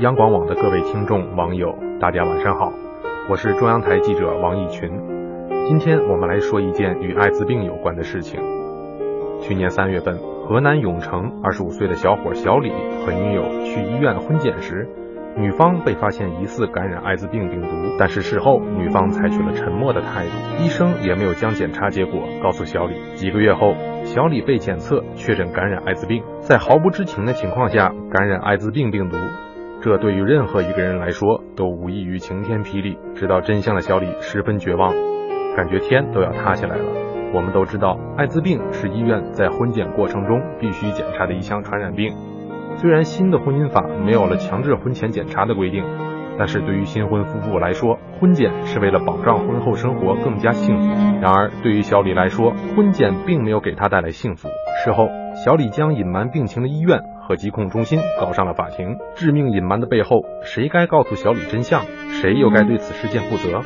央广网的各位听众、网友，大家晚上好，我是中央台记者王义群。今天我们来说一件与艾滋病有关的事情。去年三月份，河南永城二十五岁的小伙小李和女友去医院婚检时，女方被发现疑似感染艾滋病病毒，但是事后女方采取了沉默的态度，医生也没有将检查结果告诉小李。几个月后，小李被检测确诊感染艾滋病，在毫不知情的情况下感染艾滋病病毒，这对于任何一个人来说都无异于晴天霹雳。知道真相的小李十分绝望，感觉天都要塌下来了。我们都知道，艾滋病是医院在婚检过程中必须检查的一项传染病。虽然新的婚姻法没有了强制婚前检查的规定。但是对于新婚夫妇来说，婚检是为了保障婚后生活更加幸福。然而，对于小李来说，婚检并没有给他带来幸福。事后，小李将隐瞒病情的医院和疾控中心告上了法庭。致命隐瞒的背后，谁该告诉小李真相？谁又该对此事件负责？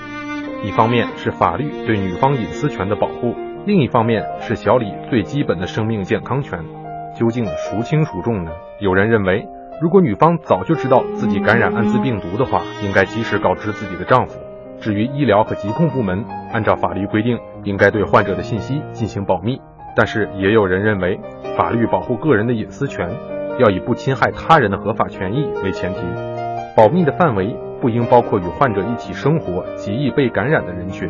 一方面是法律对女方隐私权的保护，另一方面是小李最基本的生命健康权。究竟孰轻孰重呢？有人认为。如果女方早就知道自己感染艾滋病毒的话，应该及时告知自己的丈夫。至于医疗和疾控部门，按照法律规定，应该对患者的信息进行保密。但是也有人认为，法律保护个人的隐私权，要以不侵害他人的合法权益为前提，保密的范围不应包括与患者一起生活、极易被感染的人群，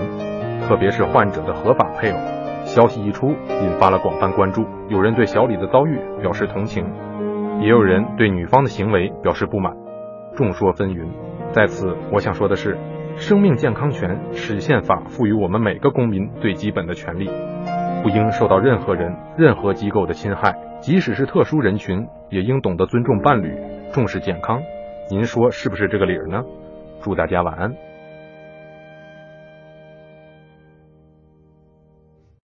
特别是患者的合法配偶。消息一出，引发了广泛关注，有人对小李的遭遇表示同情。也有人对女方的行为表示不满，众说纷纭。在此，我想说的是，生命健康权是宪法赋予我们每个公民最基本的权利，不应受到任何人、任何机构的侵害。即使是特殊人群，也应懂得尊重伴侣，重视健康。您说是不是这个理儿呢？祝大家晚安。